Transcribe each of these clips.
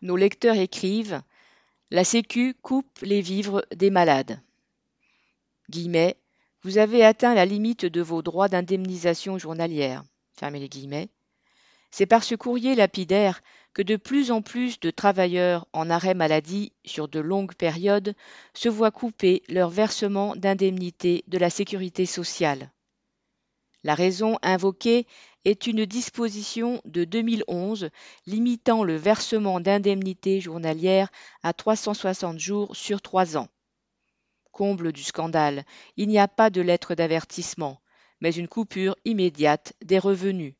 Nos lecteurs écrivent La Sécu coupe les vivres des malades. Guillemets, vous avez atteint la limite de vos droits d'indemnisation journalière. Fermez les guillemets. C'est par ce courrier lapidaire que de plus en plus de travailleurs en arrêt maladie sur de longues périodes se voient couper leur versement d'indemnité de la sécurité sociale. La raison invoquée est une disposition de 2011 limitant le versement d'indemnités journalières à 360 jours sur trois ans. Comble du scandale, il n'y a pas de lettre d'avertissement, mais une coupure immédiate des revenus.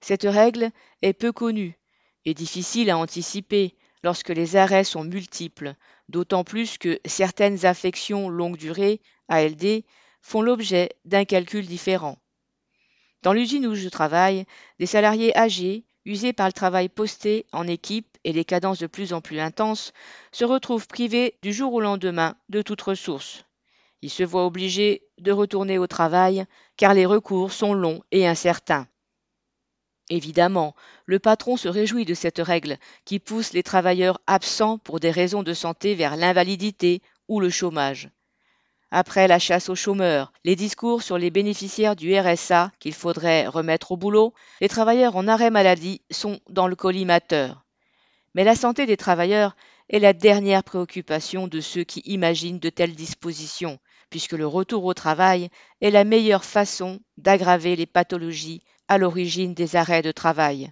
Cette règle est peu connue et difficile à anticiper lorsque les arrêts sont multiples, d'autant plus que certaines affections longue durée, ALD, font l'objet d'un calcul différent. Dans l'usine où je travaille, des salariés âgés, usés par le travail posté en équipe et les cadences de plus en plus intenses, se retrouvent privés du jour au lendemain de toute ressource. Ils se voient obligés de retourner au travail car les recours sont longs et incertains. Évidemment, le patron se réjouit de cette règle qui pousse les travailleurs absents pour des raisons de santé vers l'invalidité ou le chômage. Après la chasse aux chômeurs, les discours sur les bénéficiaires du RSA qu'il faudrait remettre au boulot, les travailleurs en arrêt maladie sont dans le collimateur. Mais la santé des travailleurs est la dernière préoccupation de ceux qui imaginent de telles dispositions, puisque le retour au travail est la meilleure façon d'aggraver les pathologies à l'origine des arrêts de travail.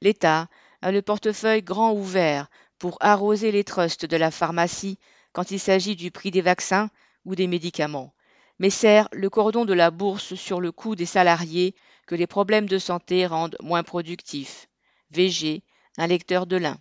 L'État a le portefeuille grand ouvert pour arroser les trusts de la pharmacie quand il s'agit du prix des vaccins ou des médicaments, mais serre le cordon de la bourse sur le cou des salariés que les problèmes de santé rendent moins productifs. VG, un lecteur de lin.